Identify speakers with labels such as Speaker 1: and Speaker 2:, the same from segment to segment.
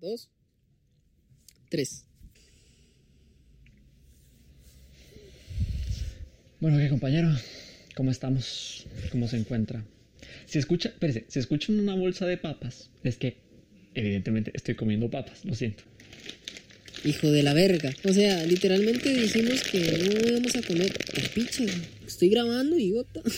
Speaker 1: dos, tres.
Speaker 2: Bueno, ¿qué compañero? ¿Cómo estamos? ¿Cómo se encuentra? Si escucha, espérese, si escuchan una bolsa de papas, es que evidentemente estoy comiendo papas, lo siento.
Speaker 1: Hijo de la verga. O sea, literalmente dijimos que no íbamos a comer picha. Estoy grabando y gota.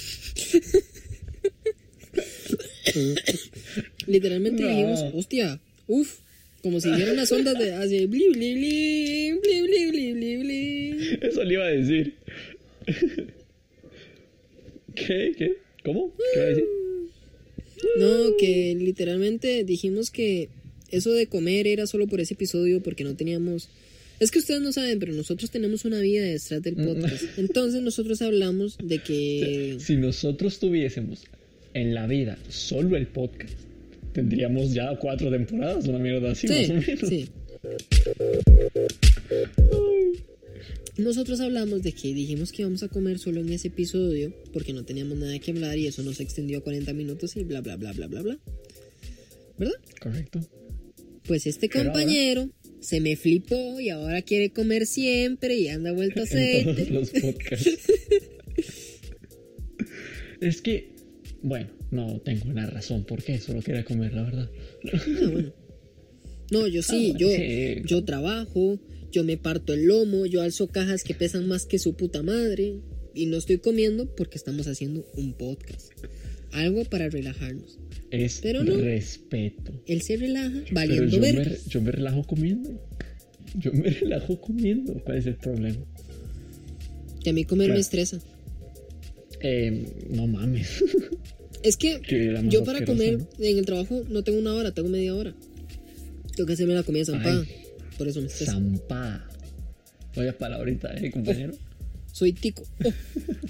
Speaker 1: literalmente
Speaker 2: No.
Speaker 1: dijimos, hostia, uff, como si vieran las ondas de hace bli bli bli, bli bli bli bli bli.
Speaker 2: Eso le iba a decir. ¿Qué? ¿Qué? ¿Cómo? ¿Qué va a decir?
Speaker 1: No, que literalmente dijimos que eso de comer era solo por ese episodio porque no teníamos... Es que ustedes no saben, pero nosotros tenemos una vida detrás del podcast. Entonces nosotros hablamos de que...
Speaker 2: Si nosotros tuviésemos en la vida solo el podcast, tendríamos ya cuatro temporadas, una mierda así, más o menos.
Speaker 1: sí. Nosotros hablamos de que dijimos que íbamos a comer solo en ese episodio porque no teníamos nada que hablar y eso nos extendió a 40 minutos y bla bla bla bla bla bla. ¿Verdad?
Speaker 2: Correcto.
Speaker 1: Pues este
Speaker 2: ahora-
Speaker 1: compañero se me flipó y ahora quiere comer siempre y anda vuelto
Speaker 2: En
Speaker 1: aceite.
Speaker 2: todos los podcasts. es que, bueno, no tengo una razón por qué, solo quería comer, la verdad.
Speaker 1: Ah, bueno. No, yo sí,
Speaker 2: Ah,
Speaker 1: yo,
Speaker 2: sí.
Speaker 1: yo trabajo, yo me parto el lomo, yo alzo cajas que pesan más que su puta madre y no estoy comiendo porque estamos haciendo un podcast. Algo para relajarnos.
Speaker 2: Es
Speaker 1: Pero no.
Speaker 2: respeto.
Speaker 1: Él se relaja
Speaker 2: Pero
Speaker 1: valiendo
Speaker 2: yo me, yo me relajo comiendo. Yo me relajo comiendo. ¿Cuál es el problema?
Speaker 1: Que a mí comer me estresa.
Speaker 2: Eh, no mames.
Speaker 1: Es que yo para comer
Speaker 2: ¿no?
Speaker 1: en el trabajo no tengo una hora, tengo media hora. Tengo que hacerme la comida zampada.
Speaker 2: Ay.
Speaker 1: Por eso me estresa.
Speaker 2: Zampada. Vaya palabrita, eh, compañero.
Speaker 1: Soy tico. Oh,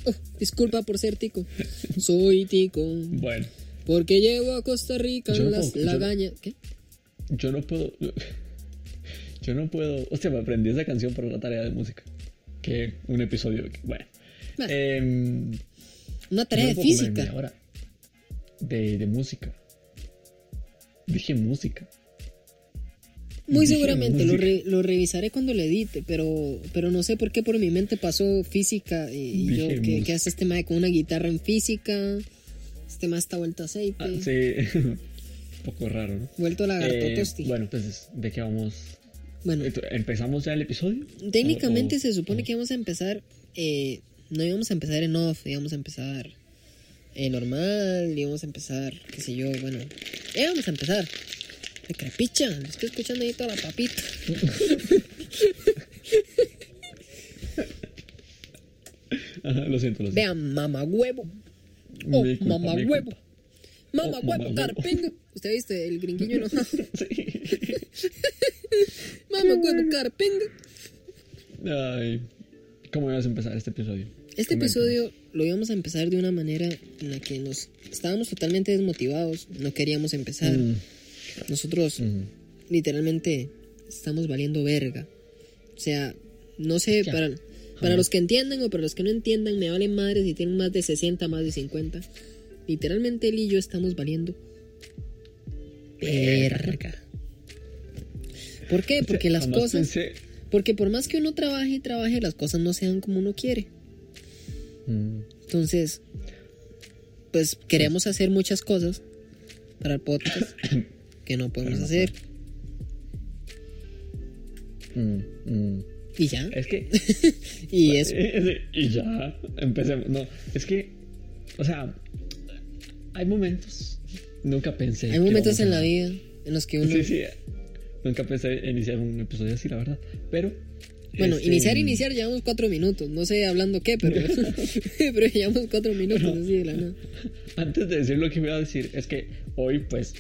Speaker 1: oh, disculpa por ser tico. Soy tico.
Speaker 2: Bueno,
Speaker 1: Porque llevo a Costa Rica
Speaker 2: no
Speaker 1: las
Speaker 2: puedo- yo-
Speaker 1: lagañas. ¿Qué?
Speaker 2: yo no puedo. Yo no puedo. Hostia, me aprendí esa canción para la tarea de música. Que un episodio. Bueno. Em,
Speaker 1: Una tarea
Speaker 2: no
Speaker 1: de física.
Speaker 2: media hora de, de música. Dije música.
Speaker 1: Muy
Speaker 2: Dije
Speaker 1: seguramente lo, re- lo revisaré cuando lo edite, pero, pero no sé por qué por mi mente pasó física y, y yo, ¿qué, qué hace este mae con una guitarra en física? Este mae está vuelto a aceite,
Speaker 2: Ah, sí. un poco raro, ¿no?
Speaker 1: vuelto lagarto
Speaker 2: Eh,
Speaker 1: tosti. Bueno,
Speaker 2: bueno, pues, ¿de qué vamos? Esto- ¿Empezamos ya el episodio?
Speaker 1: técnicamente
Speaker 2: O- o-
Speaker 1: se supone
Speaker 2: o-
Speaker 1: que íbamos a empezar, eh, no íbamos a empezar en off, íbamos a empezar eh, normal, íbamos a empezar, qué sé yo, bueno, íbamos a empezar. De crepicha, lo estoy escuchando ahí toda la papita.
Speaker 2: Ajá, lo siento, lo siento.
Speaker 1: Vean, mamá huevo. Oh,
Speaker 2: culpa,
Speaker 1: mamá
Speaker 2: mi
Speaker 1: huevo. Mamá
Speaker 2: Oh,
Speaker 1: huevo,
Speaker 2: mamá
Speaker 1: carpinga. ¿Usted viste el gringuillo enojado?
Speaker 2: Sí.
Speaker 1: mamá huevo, carpinga.
Speaker 2: Ay, ¿cómo ibas a empezar este episodio?
Speaker 1: Este
Speaker 2: Coméntanos.
Speaker 1: episodio lo íbamos a empezar de una manera en la que nos estábamos totalmente desmotivados, no queríamos empezar.
Speaker 2: Mm,
Speaker 1: Nosotros
Speaker 2: mm.
Speaker 1: literalmente estamos valiendo verga. O sea, no sé,
Speaker 2: Ya.
Speaker 1: para, para los que entiendan o para los que no entiendan, me valen madres si tienen más de 60, más de 50. Literalmente él y yo estamos valiendo verga. ¿Por qué? Porque las cosas... Porque por más que uno trabaje y trabaje, las cosas no sean como uno quiere.
Speaker 2: Mm,
Speaker 1: Entonces, pues queremos hacer muchas cosas para el podcast que no podemos
Speaker 2: no
Speaker 1: hacer.
Speaker 2: mm, mm.
Speaker 1: Y ya.
Speaker 2: Es que
Speaker 1: Y eso.
Speaker 2: y ya, empecemos. No, es que, o sea, hay momentos, nunca pensé.
Speaker 1: Hay momentos en
Speaker 2: a-
Speaker 1: la vida en los que uno...
Speaker 2: Sí, sí, nunca pensé iniciar un episodio así, la verdad. Pero.
Speaker 1: Bueno,
Speaker 2: este,
Speaker 1: iniciar, iniciar, llevamos cuatro minutos. No sé hablando qué, pero, pero llevamos cuatro minutos así de la nada.
Speaker 2: Antes de decir lo que iba a decir, es que hoy, pues,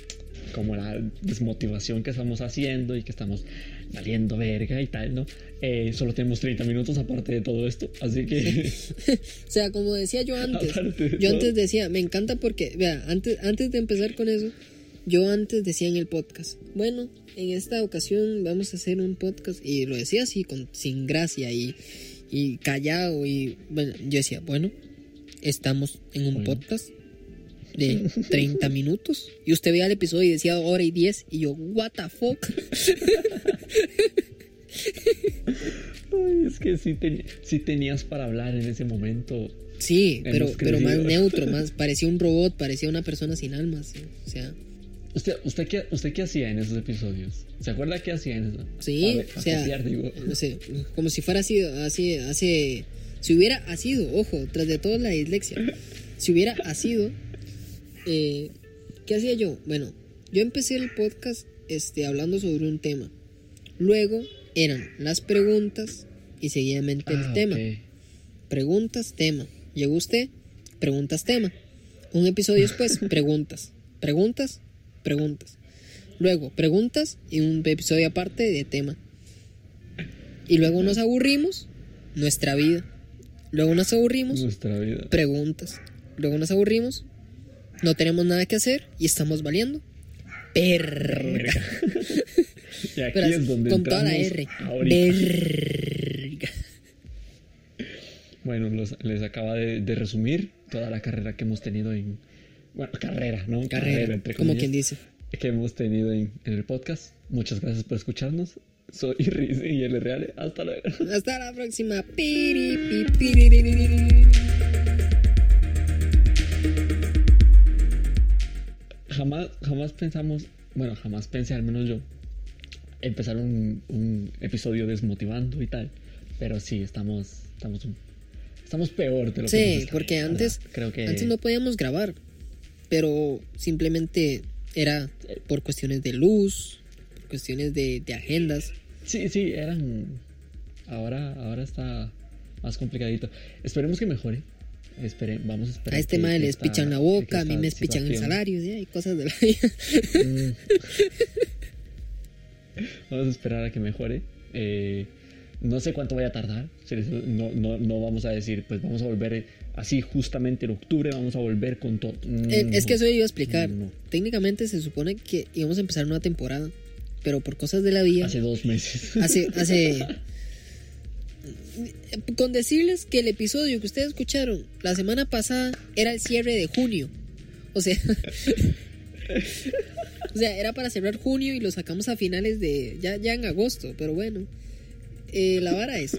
Speaker 2: como la desmotivación que estamos haciendo y que estamos valiendo verga y tal, ¿no? Eh, solo tenemos 30 minutos aparte de todo esto, así que.
Speaker 1: O sea, como decía yo antes,
Speaker 2: de
Speaker 1: yo
Speaker 2: todo.
Speaker 1: antes decía, me encanta porque, vea, antes, antes de empezar con eso, yo antes decía en el podcast, bueno, en esta ocasión vamos a hacer un podcast, y lo decía así, con, sin gracia y, y callado, y bueno, yo decía, bueno, estamos en un
Speaker 2: Bueno.
Speaker 1: podcast, de 30 minutos. Y usted veía el episodio y decía hora y 10. Y yo, what the fuck.
Speaker 2: Ay, es que sí, te- sí tenías para hablar en ese momento.
Speaker 1: Sí, pero, pero más neutro, más parecía un robot, parecía una persona sin alma. sí. O sea,
Speaker 2: ¿Usted, usted, qué, ¿Usted qué hacía en esos episodios? ¿Se acuerda qué hacía en eso?
Speaker 1: Sí,
Speaker 2: ver,
Speaker 1: o sea,
Speaker 2: digo.
Speaker 1: no sé, como si fuera así, así, hace, si hubiera asido, ojo, tras de todo la dislexia, si hubiera asido, eh, ¿qué hacía yo? Bueno, yo empecé el podcast este, hablando sobre un tema, luego eran las preguntas y seguidamente el
Speaker 2: Ah,
Speaker 1: tema, preguntas, tema, llegó usted, preguntas, tema, un episodio después, preguntas, preguntas, preguntas. Luego, preguntas y un episodio aparte de tema. Y luego nos aburrimos, nuestra vida. Luego nos aburrimos,
Speaker 2: Nuestra vida.
Speaker 1: preguntas. Luego nos aburrimos, no tenemos nada que hacer y estamos valiendo. Perra.
Speaker 2: Y aquí
Speaker 1: Pero
Speaker 2: es donde
Speaker 1: con toda la R. Verga.
Speaker 2: Bueno, los- les acaba de, de resumir toda la carrera que hemos tenido en... Bueno, carrera, ¿no?
Speaker 1: Carrera,
Speaker 2: entre
Speaker 1: como
Speaker 2: comillas,
Speaker 1: quien dice.
Speaker 2: Que hemos tenido en, en el podcast. Muchas gracias por escucharnos. Soy Riz y el Real. Hasta luego.
Speaker 1: Hasta la próxima. Piri.
Speaker 2: Jamás, jamás pensamos, bueno, jamás pensé, al menos yo, empezar un, un episodio desmotivando y tal. Pero sí, estamos, estamos, un- estamos peor de lo que
Speaker 1: Sí,
Speaker 2: nos está
Speaker 1: porque antes,
Speaker 2: creo que
Speaker 1: antes no podíamos grabar, pero simplemente era por cuestiones de luz, por cuestiones de, de agendas.
Speaker 2: Sí, sí, eran. Ahora, ahora está más complicadito. Esperemos que mejore. Espere, vamos a esperar.
Speaker 1: A este
Speaker 2: que
Speaker 1: les pichan la boca, a mí me pichan el salario, ¿sí? hay cosas de la vida.
Speaker 2: Mm. Vamos a esperar a que mejore. Eh, no sé cuánto vaya a tardar. No, no, no vamos a decir, pues vamos a volver eh, así justamente en octubre, vamos a volver con todo. Mm,
Speaker 1: Eh, es que
Speaker 2: no.
Speaker 1: eso iba a explicar.
Speaker 2: No.
Speaker 1: Técnicamente se supone que íbamos a empezar una temporada, pero por cosas de la vida,
Speaker 2: Hace dos meses.
Speaker 1: hace, hace, con decirles que el episodio que ustedes escucharon la semana pasada era el cierre de junio. O sea, o sea, era para cerrar junio y lo sacamos a finales de, ya, ya en agosto, pero bueno, Eh, la vara es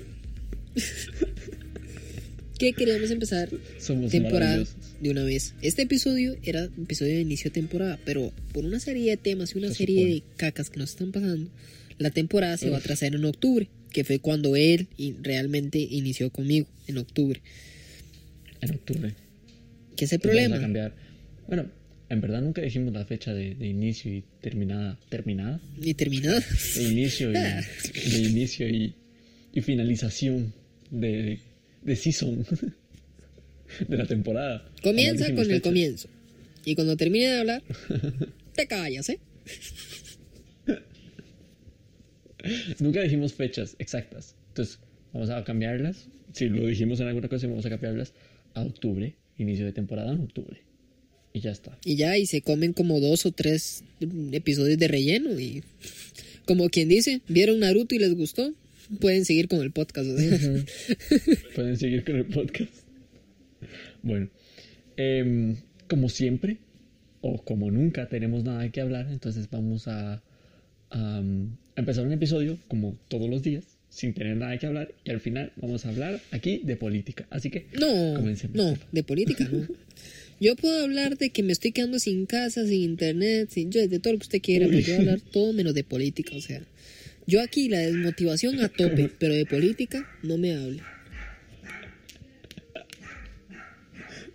Speaker 1: que queríamos empezar
Speaker 2: Somos
Speaker 1: temporada de una vez. Este episodio era episodio de inicio de temporada, pero por una serie de temas y una
Speaker 2: Se
Speaker 1: serie
Speaker 2: supone.
Speaker 1: de cacas que nos están pasando, la temporada se va a trazar en octubre, que fue cuando él realmente inició conmigo, en octubre.
Speaker 2: En octubre.
Speaker 1: ¿Qué es el problema?
Speaker 2: Bueno, en verdad nunca dijimos la fecha de, de inicio y terminada. ¿Terminada?
Speaker 1: Y terminado.
Speaker 2: De inicio y,
Speaker 1: Ah.
Speaker 2: de inicio y, y finalización de, de season. De la temporada.
Speaker 1: Comienza con el comienzo. Y cuando termine de hablar, te callas, ¿eh?
Speaker 2: Nunca dijimos fechas exactas. Entonces, vamos a cambiarlas. Si lo dijimos en alguna ocasión, vamos a cambiarlas a octubre. Inicio de temporada en octubre. Y ya está.
Speaker 1: Y ya, y se comen como dos o tres episodios de relleno. Y como quien dice, vieron Naruto y les gustó, pueden seguir con el podcast.
Speaker 2: Pueden seguir con el podcast. Bueno, em, como siempre, o como nunca tenemos nada que hablar, entonces vamos a, a, a empezar un episodio como todos los días, sin tener nada que hablar, y al final vamos a hablar aquí de política. Así que,
Speaker 1: No,
Speaker 2: Comencemos.
Speaker 1: no, de política no. Yo puedo hablar de que me estoy quedando sin casa, sin internet, sin yo, de todo lo que usted quiera, pero yo voy a hablar todo menos de política, o sea. Yo aquí la desmotivación a tope, pero de política no me hable.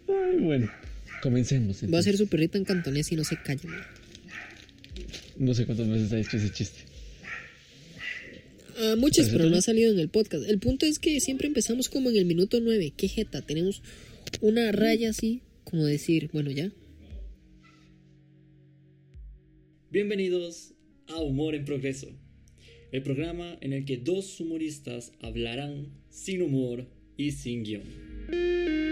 Speaker 2: ay, bueno, comencemos.
Speaker 1: Voy a
Speaker 2: entonces.
Speaker 1: hacer su perrita en cantonés y no se calle. man.
Speaker 2: No sé cuántas veces ha hecho ese chiste.
Speaker 1: Ah, muchas, pero no
Speaker 2: entonces-
Speaker 1: ha salido en el podcast. El punto es que siempre empezamos como en el minuto nueve. Qué jeta, tenemos una raya así, como decir, bueno, ya.
Speaker 3: Bienvenidos a Humor en Progreso, el programa en el que dos humoristas hablarán sin humor y sin guion.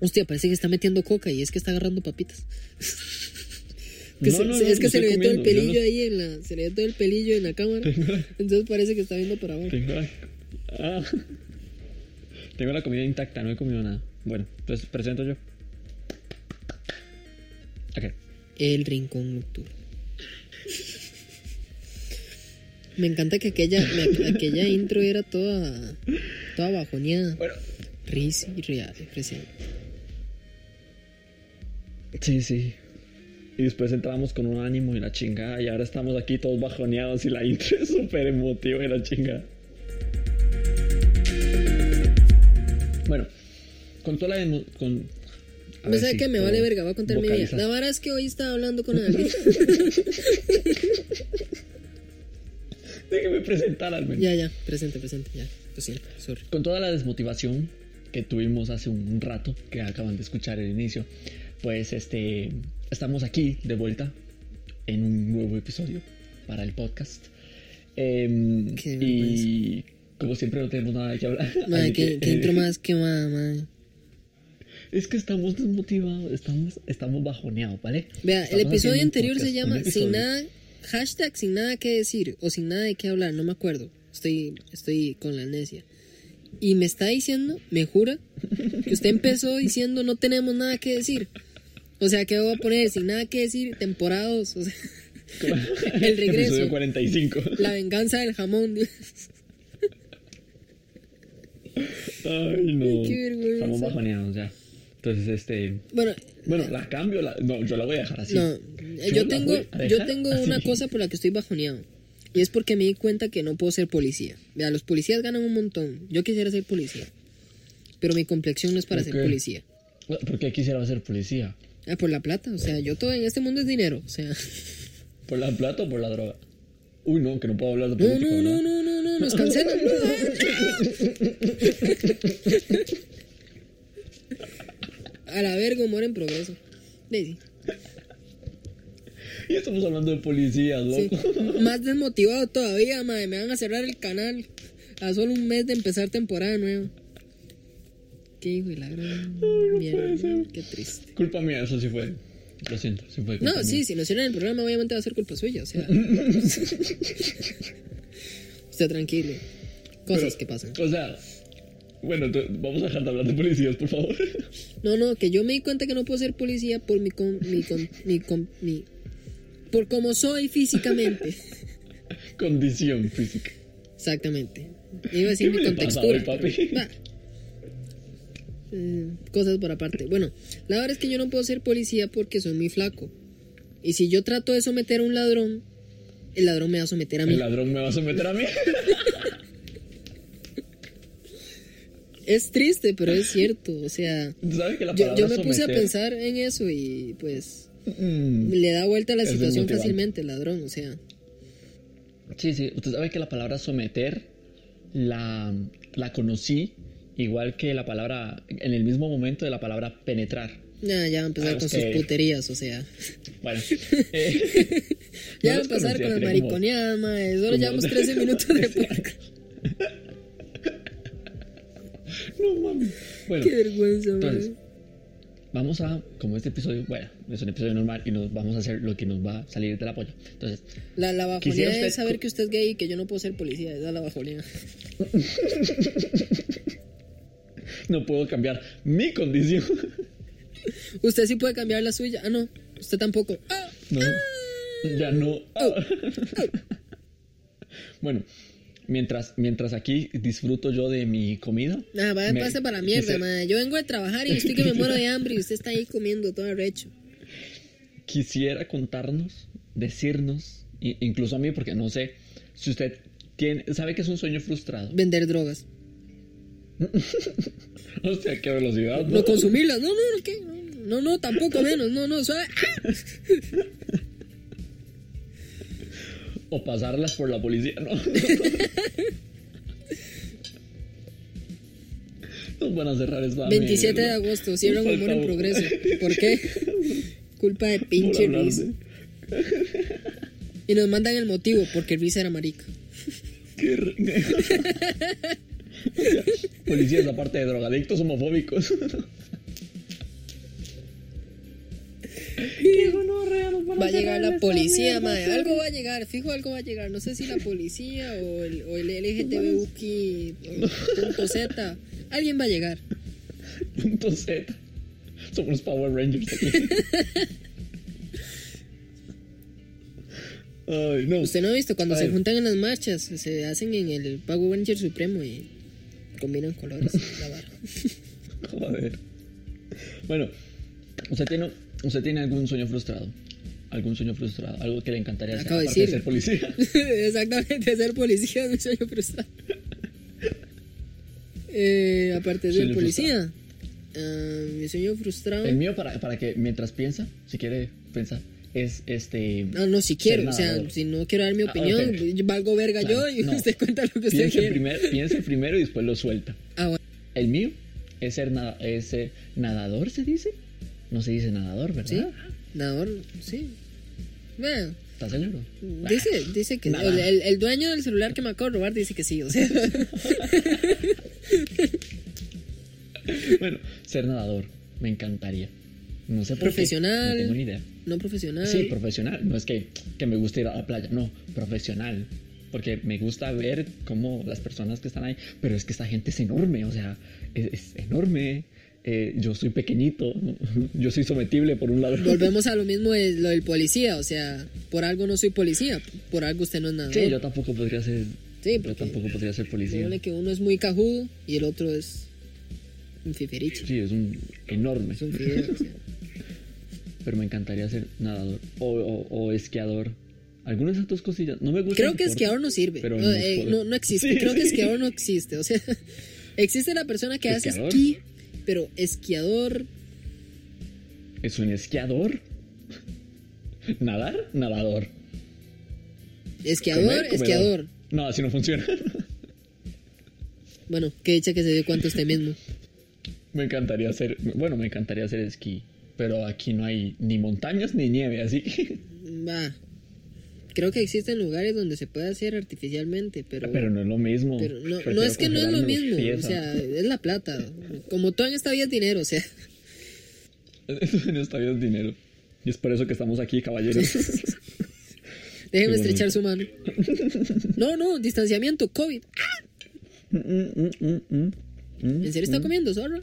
Speaker 1: Hostia, parece que está metiendo coca y es que está agarrando papitas. Que
Speaker 2: No,
Speaker 1: se-
Speaker 2: no,
Speaker 1: se-
Speaker 2: no,
Speaker 1: es que se le ve todo el pelillo ahí en la. Se le ve todo el pelillo en la cámara. Entonces parece que está viendo para abajo.
Speaker 2: Tengo la, ah. Tengo la comida intacta, no he comido nada. Bueno, entonces presento yo.
Speaker 1: El rincón nocturno. Me encanta que aquella, aquella intro era toda, toda bajoneada.
Speaker 2: Bueno,
Speaker 1: Risi y real, presente.
Speaker 2: Sí, sí. Y después entramos con un ánimo y la chingada. Y ahora estamos aquí todos bajoneados y la intro es súper emotiva y la chingada. Bueno, con toda la. Con, a
Speaker 1: ¿Me
Speaker 2: ver
Speaker 1: sabe que me vale verga? Voy a contar mi vida. La vara es que hoy estaba hablando con alguien.
Speaker 2: Déjeme presentar al menos.
Speaker 1: ya, ya, presente, presente, ya. Lo siento, sorry.
Speaker 2: Con toda la desmotivación que tuvimos hace un rato, que acaban de escuchar el inicio, pues este estamos aquí de vuelta en un nuevo episodio para el podcast.
Speaker 1: Qué
Speaker 2: y como siempre no tenemos nada de qué hablar.
Speaker 1: Madre,
Speaker 2: que, eh,
Speaker 1: más quemada, madre.
Speaker 2: Es que estamos desmotivados, estamos, estamos bajoneados, ¿vale?
Speaker 1: Vea, el episodio anterior se llama Sin nada, hashtag sin nada que decir o sin nada de qué hablar, no me acuerdo. Estoy, estoy con la amnesia. Y me está diciendo, me jura, que usted empezó diciendo no tenemos nada que decir. O sea, que voy a poner sin nada que decir, temporadas, o sea, el regreso.
Speaker 2: Episodio 45.
Speaker 1: la venganza del jamón. Dios.
Speaker 2: Ay, no.
Speaker 1: Qué vergüenza.
Speaker 2: Estamos bajoneados ya. Entonces, este.
Speaker 1: Bueno,
Speaker 2: Bueno, la cambio. La, no, yo la voy a dejar así.
Speaker 1: no, yo tengo, yo tengo
Speaker 2: así.
Speaker 1: una cosa por la que estoy bajoneado. Y es porque me di cuenta que no puedo ser policía. Vea, los policías ganan un montón. Yo quisiera ser policía. Pero mi complexión no es para
Speaker 2: ¿Por
Speaker 1: ser
Speaker 2: qué?
Speaker 1: policía.
Speaker 2: ¿Por qué quisiera ser policía?
Speaker 1: Ah, por la plata. O sea, yo todo en este mundo es dinero. O sea,
Speaker 2: ¿Por la plata o por la droga? Uy, no, que no puedo hablar de
Speaker 1: no,
Speaker 2: política,
Speaker 1: no, no, no, no, no, nos cancelan. A la verga, humor en progreso. Daisy.
Speaker 2: Y estamos hablando de policías, loco.
Speaker 1: Más desmotivado todavía, madre. Me van a cerrar el canal a solo un mes de empezar temporada nueva. Qué hijo de la gran mierda. Qué triste.
Speaker 2: Culpa mía, eso sí fue. Lo siento, sí fue culpa
Speaker 1: No, sí, si no cierran el programa, obviamente va a ser culpa suya. O sea. Usted tranquilo. Cosas
Speaker 2: Pero,
Speaker 1: que pasan.
Speaker 2: O sea, bueno, vamos a dejar de hablar de policías, por favor.
Speaker 1: No, no, que yo me di cuenta que no puedo ser policía por mi. Con, mi, con, mi, con- mi- por como soy físicamente.
Speaker 2: Condición física.
Speaker 1: Exactamente. Iba a decir
Speaker 2: ¿Qué
Speaker 1: mi
Speaker 2: le pasa
Speaker 1: contextura.
Speaker 2: hoy, papi?
Speaker 1: Va. Eh, cosas por aparte. Bueno, la verdad es que yo no puedo ser policía porque soy muy flaco. Y si yo trato de someter a un ladrón, el ladrón me va a someter a mí.
Speaker 2: El ladrón me va a someter a mí.
Speaker 1: Es triste, pero es cierto. O sea,
Speaker 2: ¿Sabes que la
Speaker 1: yo, me puse a pensar en eso y pues
Speaker 2: Mm,
Speaker 1: le da vuelta a la situación fácilmente el ladrón. O sea,
Speaker 2: Sí, sí. Usted sabe que la palabra someter la, la conocí igual que la palabra, en el mismo momento de la palabra penetrar.
Speaker 1: ya, ya va a empezar
Speaker 2: Ah,
Speaker 1: con sus puterías. O sea,
Speaker 2: Bueno. eh,
Speaker 1: ya va a empezar con las mariconeadas, mae. Solo
Speaker 2: como-
Speaker 1: llevamos 13 minutos de podcast.
Speaker 2: No mames. Bueno,
Speaker 1: Qué vergüenza,
Speaker 2: entonces, vamos a, como este episodio, bueno, es un episodio normal y nos vamos a hacer lo que nos va a salir de la polla. Entonces,
Speaker 1: La, la bajonía es saber que usted es gay y que yo no puedo ser policía. Esa es la bajonía.
Speaker 2: no puedo cambiar mi condición.
Speaker 1: Usted sí puede cambiar la suya. Ah, no. Usted tampoco. Ah,
Speaker 2: No, ya no. bueno, mientras, mientras aquí disfruto yo de mi comida.
Speaker 1: Nada, vaya,
Speaker 2: me
Speaker 1: pase para mierda,
Speaker 2: quisiera-
Speaker 1: madre. Yo vengo de trabajar y estoy que me muero de hambre y usted está ahí comiendo todo arrecho.
Speaker 2: Quisiera contarnos, decirnos, incluso a mí, porque no sé si usted tiene, sabe que es un sueño frustrado.
Speaker 1: Vender drogas.
Speaker 2: O sea, qué velocidad.
Speaker 1: No consumirlas. No, no, no, ¿qué? No, no, tampoco menos. No, no, suave.
Speaker 2: O pasarlas por la policía, no. Nos van a cerrar esta
Speaker 1: 27 de
Speaker 2: mierda.
Speaker 1: agosto. Cierran humor en progreso. ¿Por qué? Culpa de pinche Riz.
Speaker 2: de-
Speaker 1: Y nos mandan el motivo, porque Riz era marica.
Speaker 2: Qué Policías, aparte de drogadictos homofóbicos. Qué gonorrea, nos van
Speaker 1: Va a llegar la policía,
Speaker 2: sí.
Speaker 1: Algo va a llegar, fijo, algo va a llegar. No sé si la policía o el, o el LGTBUQ punto Z. Alguien va a llegar.
Speaker 2: Punto Z. Somos los Power Rangers aquí. Ay, no.
Speaker 1: Usted no ha visto cuando se juntan en las marchas, se hacen en el Power Ranger Supremo y combinan colores. la vara.
Speaker 2: Joder. Bueno, ¿usted tiene, ¿usted tiene algún sueño frustrado? ¿Algún sueño frustrado? ¿Algo que le encantaría hacer?
Speaker 1: Acabo de
Speaker 2: ser policía.
Speaker 1: Exactamente, ser policía es mi sueño frustrado. Eh, aparte de ser policía, ah, mi sueño frustrado.
Speaker 2: El mío, para, para que mientras piensa, si quiere pensar, es este.
Speaker 1: No, no, si quiero, o sea, si no quiero dar mi
Speaker 2: Ah,
Speaker 1: opinión, valgo verga
Speaker 2: Claro,
Speaker 1: yo y
Speaker 2: no.
Speaker 1: usted cuenta lo que usted
Speaker 2: Piense,
Speaker 1: quiere.
Speaker 2: primer- piense primero y después lo suelta.
Speaker 1: Ah, bueno.
Speaker 2: El mío es ser, nada, es ser nadador, ¿se dice? No se dice nadador,
Speaker 1: Sí,
Speaker 2: ¿verdad?
Speaker 1: nadador, sí. Bueno,
Speaker 2: ¿Estás seguro?
Speaker 1: dice, dice que el, el- el dueño del celular que me acabo de robar dice que sí, o sea.
Speaker 2: Bueno, ser nadador, me encantaría. No sé por qué,
Speaker 1: Profesional.
Speaker 2: No tengo ni idea.
Speaker 1: no profesional.
Speaker 2: Sí, profesional. No es que, que me guste ir a la playa, no, profesional. Porque me gusta ver cómo las personas que están ahí, pero es que esta gente es enorme, o sea, es, es enorme. Eh, yo soy pequeñito, yo soy sometible por un lado.
Speaker 1: Volvemos a lo mismo de lo del policía, o sea, por algo no soy policía, por algo usted no es nadador.
Speaker 2: Sí, yo tampoco podría ser.
Speaker 1: Sí,
Speaker 2: yo tampoco podría ser policía.
Speaker 1: Que uno es muy cajudo y el otro es un fiferiche.
Speaker 2: Sí, es un enorme.
Speaker 1: Es un fideo, o sea.
Speaker 2: Pero me encantaría ser nadador o, o, o esquiador. Algunas de esas dos cosillas. No me gusta.
Speaker 1: Creo que
Speaker 2: deporte,
Speaker 1: esquiador no sirve.
Speaker 2: pero
Speaker 1: no,
Speaker 2: no
Speaker 1: eh, no, no existe.
Speaker 2: Sí,
Speaker 1: Creo que esquiador no existe. O sea, existe la persona que hace esquí, pero esquiador.
Speaker 2: ¿Es un esquiador? ¿Nadar? Nadador.
Speaker 1: Esquiador,
Speaker 2: Comer,
Speaker 1: esquiador.
Speaker 2: No, así no funciona.
Speaker 1: Bueno, que dicha que se dio cuenta usted mismo.
Speaker 2: me encantaría hacer. Bueno, me encantaría hacer esquí. Pero aquí no hay ni montañas ni nieve, así que.
Speaker 1: Va. Creo que existen lugares donde se puede hacer artificialmente, pero.
Speaker 2: Pero no es lo mismo.
Speaker 1: pero no, es que no es lo mismo.
Speaker 2: pies,
Speaker 1: O sea, es la plata. Como todo en esta vida es dinero, o sea.
Speaker 2: Eso no está bien dinero. Y es por eso que estamos aquí, caballeros.
Speaker 1: Déjeme estrechar su mano. No, no, distanciamiento, COVID.
Speaker 2: Mm, mm, mm.
Speaker 1: ¿En serio está comiendo, zorro?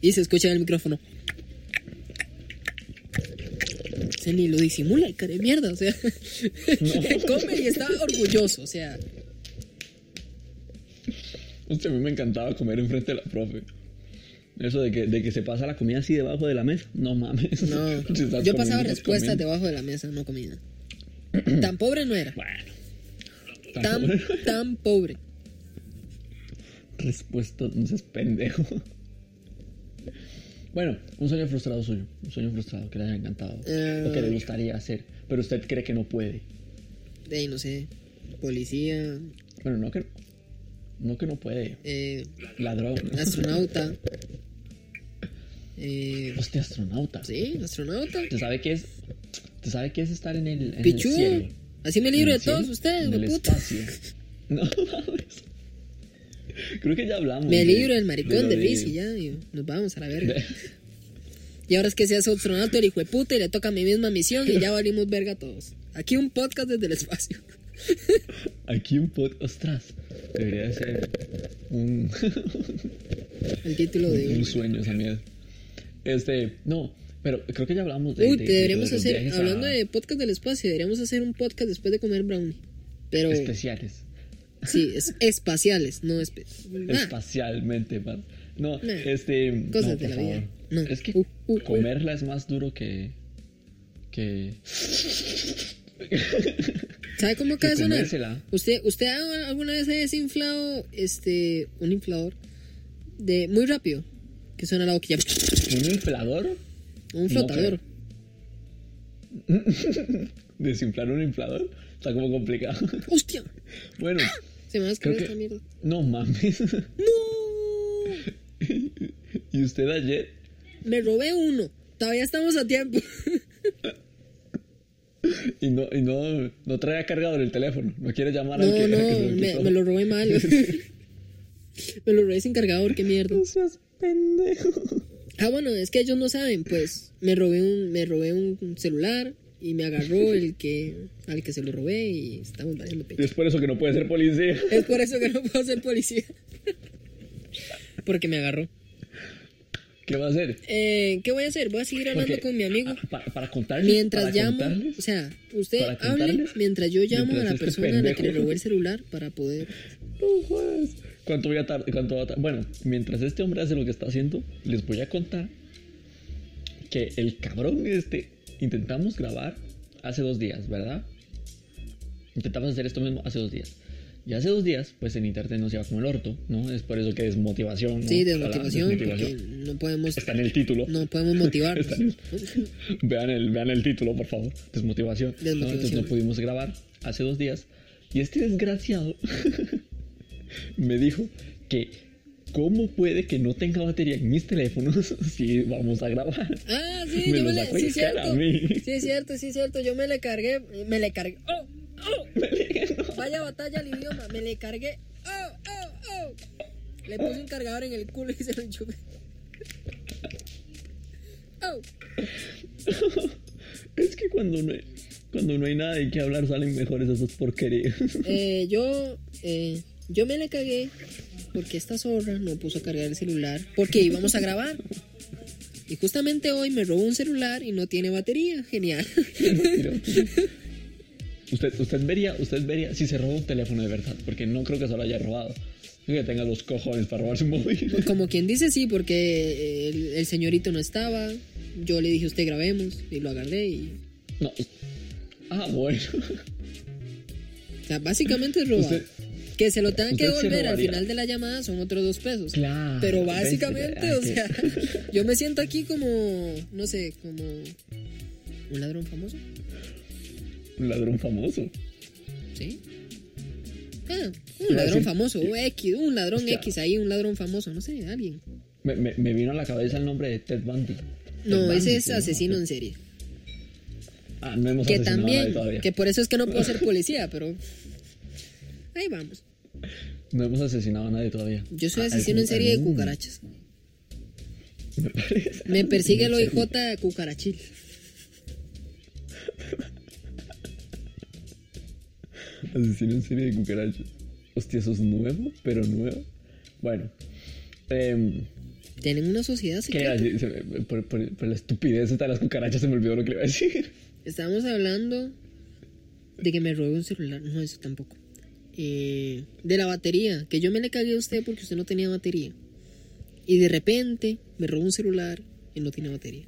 Speaker 1: Y se escucha en el micrófono. Se ni lo disimula el cara de mierda, o sea. come y está orgulloso, o sea.
Speaker 2: Hostia, a mí me encantaba comer enfrente de la profe. Eso de que, de que se pasa la comida así debajo de la mesa. No mames.
Speaker 1: No,
Speaker 2: Si
Speaker 1: yo pasaba respuestas debajo de la mesa, no comida. Tan pobre no era.
Speaker 2: Bueno.
Speaker 1: Tan,
Speaker 2: Tampoco-
Speaker 1: tan pobre.
Speaker 2: Respuesta, no seas pendejo. Bueno, un sueño frustrado suyo. Un sueño frustrado que le haya encantado.
Speaker 1: Eh.
Speaker 2: O que le gustaría hacer. Pero usted cree que no puede.
Speaker 1: De ahí, no sé. Policía,
Speaker 2: Bueno, no que no, que no puede.
Speaker 1: eh,
Speaker 2: Ladrón.
Speaker 1: astronauta. Eh,
Speaker 2: Hostia, astronauta.
Speaker 1: sí, astronauta.
Speaker 2: ¿Usted sabe qué es? ¿Usted sabe qué es estar en el, en el cielo?
Speaker 1: Así me libro de todos ustedes, güey, puta.
Speaker 2: No mames. Creo que ya hablamos.
Speaker 1: Me
Speaker 2: de-
Speaker 1: libro del maricón de Riz y ya, y nos vamos a la verga.
Speaker 2: de-
Speaker 1: Y ahora es que seas astronauta el hijo de puta y le toca mi misma misión y ya valimos verga todos. Aquí un podcast desde el espacio.
Speaker 2: Aquí un pod. Ostras. Debería de ser un,
Speaker 1: El título de
Speaker 2: un
Speaker 1: un...
Speaker 2: sueño esa mierda. Este, no, pero creo que ya hablamos de.
Speaker 1: Uy,
Speaker 2: de-
Speaker 1: deberíamos
Speaker 2: de
Speaker 1: hacer,
Speaker 2: a-
Speaker 1: hablando de podcast del espacio, deberíamos hacer un podcast después de comer brownie. Pero
Speaker 2: Especiales.
Speaker 1: sí, es espaciales, no espe
Speaker 2: Espacialmente, man. No,
Speaker 1: Nah.
Speaker 2: este.
Speaker 1: Cosas
Speaker 2: no,
Speaker 1: de la vida. No.
Speaker 2: Es que
Speaker 1: Uh, uh, uh.
Speaker 2: comerla es más duro que. que.
Speaker 1: ¿Sabe cómo acaba de sonar? ¿Usted, usted alguna vez ha desinflado este, un inflador de muy rápido? Que suena la boquilla.
Speaker 2: ¿Un inflador?
Speaker 1: Un
Speaker 2: No
Speaker 1: flotador.
Speaker 2: ¿Desinflar un inflador? Está como complicado.
Speaker 1: ¡Hostia!
Speaker 2: bueno,
Speaker 1: Se me va a
Speaker 2: creo que.
Speaker 1: esta mierda.
Speaker 2: No mames.
Speaker 1: ¡No!
Speaker 2: ¿Y usted ayer?
Speaker 1: Me robé uno. Todavía estamos a tiempo.
Speaker 2: Y no, y no, no trae cargador el teléfono. No quiere llamar al
Speaker 1: No,
Speaker 2: que,
Speaker 1: no,
Speaker 2: al que se lo
Speaker 1: me, me lo robé mal. Me lo robé sin cargador, qué mierda.
Speaker 2: No seas pendejo.
Speaker 1: Ah, bueno, es que ellos no saben, pues me robé un, me robé un celular y me agarró el que, al que se lo robé y estamos valiendo
Speaker 2: Y
Speaker 1: pecho.
Speaker 2: es por eso que no puede ser policía.
Speaker 1: Es por eso que no puedo ser policía. Porque me agarró.
Speaker 2: ¿Qué va a hacer?
Speaker 1: Eh, ¿Qué voy a hacer? Voy a seguir hablando
Speaker 2: Porque,
Speaker 1: con mi amigo.
Speaker 2: ah, Para, para contarles.
Speaker 1: Mientras
Speaker 2: para
Speaker 1: llamo,
Speaker 2: contarles,
Speaker 1: o sea, usted hable mientras yo llamo
Speaker 2: mientras
Speaker 1: a la
Speaker 2: este
Speaker 1: persona a la que le robé el celular para poder.
Speaker 2: No jodas. ¿Cuánto voy a tardar? ¿Cuánto va a tar- Bueno, mientras este hombre hace lo que está haciendo, les voy a contar que el cabrón este intentamos grabar hace dos días, ¿verdad? Intentamos hacer esto mismo hace dos días. Y hace dos días, pues en internet nos iba como el orto, ¿no? Es por eso que desmotivación. ¿no?
Speaker 1: Sí,
Speaker 2: Hola,
Speaker 1: desmotivación, porque
Speaker 2: desmotivación.
Speaker 1: no podemos,
Speaker 2: Está en el título.
Speaker 1: no podemos
Speaker 2: en el- vean, el, vean el título, por favor. Desmotivación. ¿no?
Speaker 1: Desmotivación.
Speaker 2: Entonces no pudimos grabar hace dos días. Y este desgraciado me dijo que cómo puede que no tenga batería en mis teléfonos si vamos a grabar.
Speaker 1: Ah, sí,
Speaker 2: Me
Speaker 1: yo me le,
Speaker 2: sacó
Speaker 1: sí, cierto.
Speaker 2: a mí.
Speaker 1: Sí, es cierto, sí, es cierto. Yo me le cargué, me le cargué. ¡Oh! ¡Oh! Vaya batalla al idioma, me le cargué. ¡Oh! ¡Oh! ¡Oh! Le puse un cargador en el culo y se lo enchufé. ¡Oh!
Speaker 2: Es que cuando no hay, cuando no hay nada de qué hablar salen mejores esas porquerías.
Speaker 1: Eh, yo, eh, yo me le cagué porque esta zorra no puso a cargar el celular porque íbamos a grabar. Y justamente hoy me robó un celular y no tiene batería. Genial.
Speaker 2: Usted, usted vería, usted vería si se roba un teléfono de verdad, porque no creo que se lo haya robado. Que tenga los cojones para robarse un móvil.
Speaker 1: Como quien dice sí, porque el, el señorito no estaba. Yo le dije, usted grabemos y lo agarré. Y,
Speaker 2: No. Ah, bueno.
Speaker 1: o sea, básicamente es robar.
Speaker 2: Usted-
Speaker 1: que se lo tengan que devolver al final de la llamada son otros dos pesos.
Speaker 2: Claro,
Speaker 1: Pero básicamente,
Speaker 2: ah,
Speaker 1: o sea, yo me siento aquí como, no sé, como un ladrón famoso.
Speaker 2: Un ladrón famoso.
Speaker 1: ¿Sí? Ah, un
Speaker 2: Iba a
Speaker 1: ladrón famoso, un X, un ladrón. X ahí, un ladrón famoso, no sé, alguien.
Speaker 2: Me, me, me vino a la cabeza el nombre de Ted Bundy.
Speaker 1: No,
Speaker 2: Ted
Speaker 1: ese
Speaker 2: Bundy,
Speaker 1: es
Speaker 2: ¿no?
Speaker 1: asesino en serie.
Speaker 2: Ah, no hemos
Speaker 1: Que
Speaker 2: asesinado a nadie
Speaker 1: también,
Speaker 2: todavía.
Speaker 1: que por eso es que no puedo ser policía, pero ahí vamos.
Speaker 2: No hemos asesinado a nadie todavía.
Speaker 1: Yo soy
Speaker 2: Ah,
Speaker 1: asesino en serie de cucarachas.
Speaker 2: Me parece.
Speaker 1: Me persigue el OIJ de cucarachil.
Speaker 2: Asesino en serie de cucarachas. Hostia, eso es nuevo, pero nuevo. Bueno. em,
Speaker 1: Tienen una sociedad
Speaker 2: ¿Qué iba a
Speaker 1: secreta.
Speaker 2: por, por- por la estupidez de las cucarachas se me olvidó lo que le iba a decir.
Speaker 1: Estábamos hablando de que me robé un celular. No, eso tampoco. Eh, de la batería. Que yo me le cagué a usted porque usted no tenía batería. Y de repente me robó un celular y no tiene batería.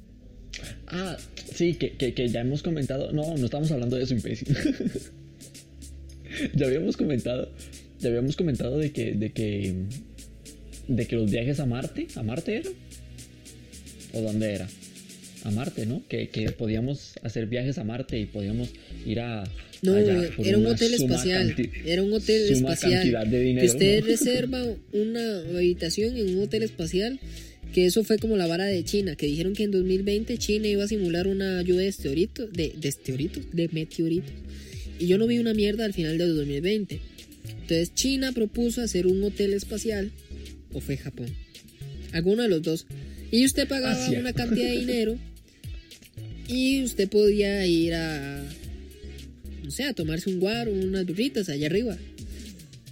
Speaker 2: Ah, sí, que, que, que ya hemos comentado. No, no estamos hablando de eso, imbécil. ya habíamos comentado. Ya habíamos comentado de que. de que. de que los viajes a Marte. ¿A Marte era? ¿O dónde era? A Marte, ¿no? Que, que podíamos hacer viajes a Marte y podíamos ir a.
Speaker 1: No,
Speaker 2: allá por
Speaker 1: era un
Speaker 2: una
Speaker 1: hotel
Speaker 2: suma
Speaker 1: espacial. Era un hotel
Speaker 2: suma
Speaker 1: espacial. que
Speaker 2: dinero,
Speaker 1: usted
Speaker 2: ¿no?
Speaker 1: reserva una habitación en un hotel espacial. Que eso fue como la vara de China. Que dijeron que en 2020 China iba a simular una lluvia de meteoritos. De, de meteoritos. De meteoritos. Y yo no vi una mierda al final de 2020. Entonces China propuso hacer un hotel espacial. O fue Japón. Alguno de los dos. Y usted pagaba
Speaker 2: Asia.
Speaker 1: una cantidad de dinero. Y usted podía ir a. No sé, a tomarse un guaro, unas birritas allá arriba.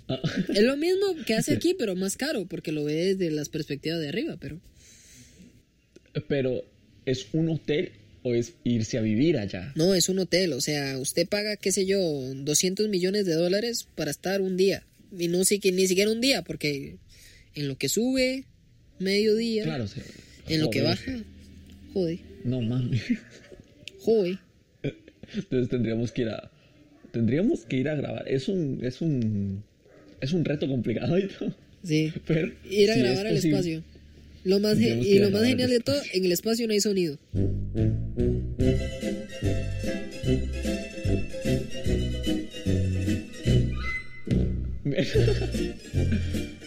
Speaker 2: Ah,
Speaker 1: Es lo mismo que hace aquí, pero más caro, porque lo ve desde las perspectivas de arriba, pero.
Speaker 2: pero, ¿es un hotel o es irse a vivir allá?
Speaker 1: No, es un hotel, o sea, usted paga, qué sé yo, 200 millones de dólares para estar un día. Y no sé que ni siquiera un día, porque en lo que sube, mediodía,
Speaker 2: Claro, o sea,
Speaker 1: en lo que
Speaker 2: joder.
Speaker 1: baja, jode,
Speaker 2: No mames.
Speaker 1: Jode.
Speaker 2: Entonces tendríamos que ir a. Tendríamos que ir a grabar. Es un. Es un. Es un reto complicado y todo.
Speaker 1: Sí.
Speaker 2: Pero.
Speaker 1: Ir a
Speaker 2: si es
Speaker 1: grabar al
Speaker 2: posible-
Speaker 1: espacio. Lo más y lo más genial de todo, en el espacio no hay sonido.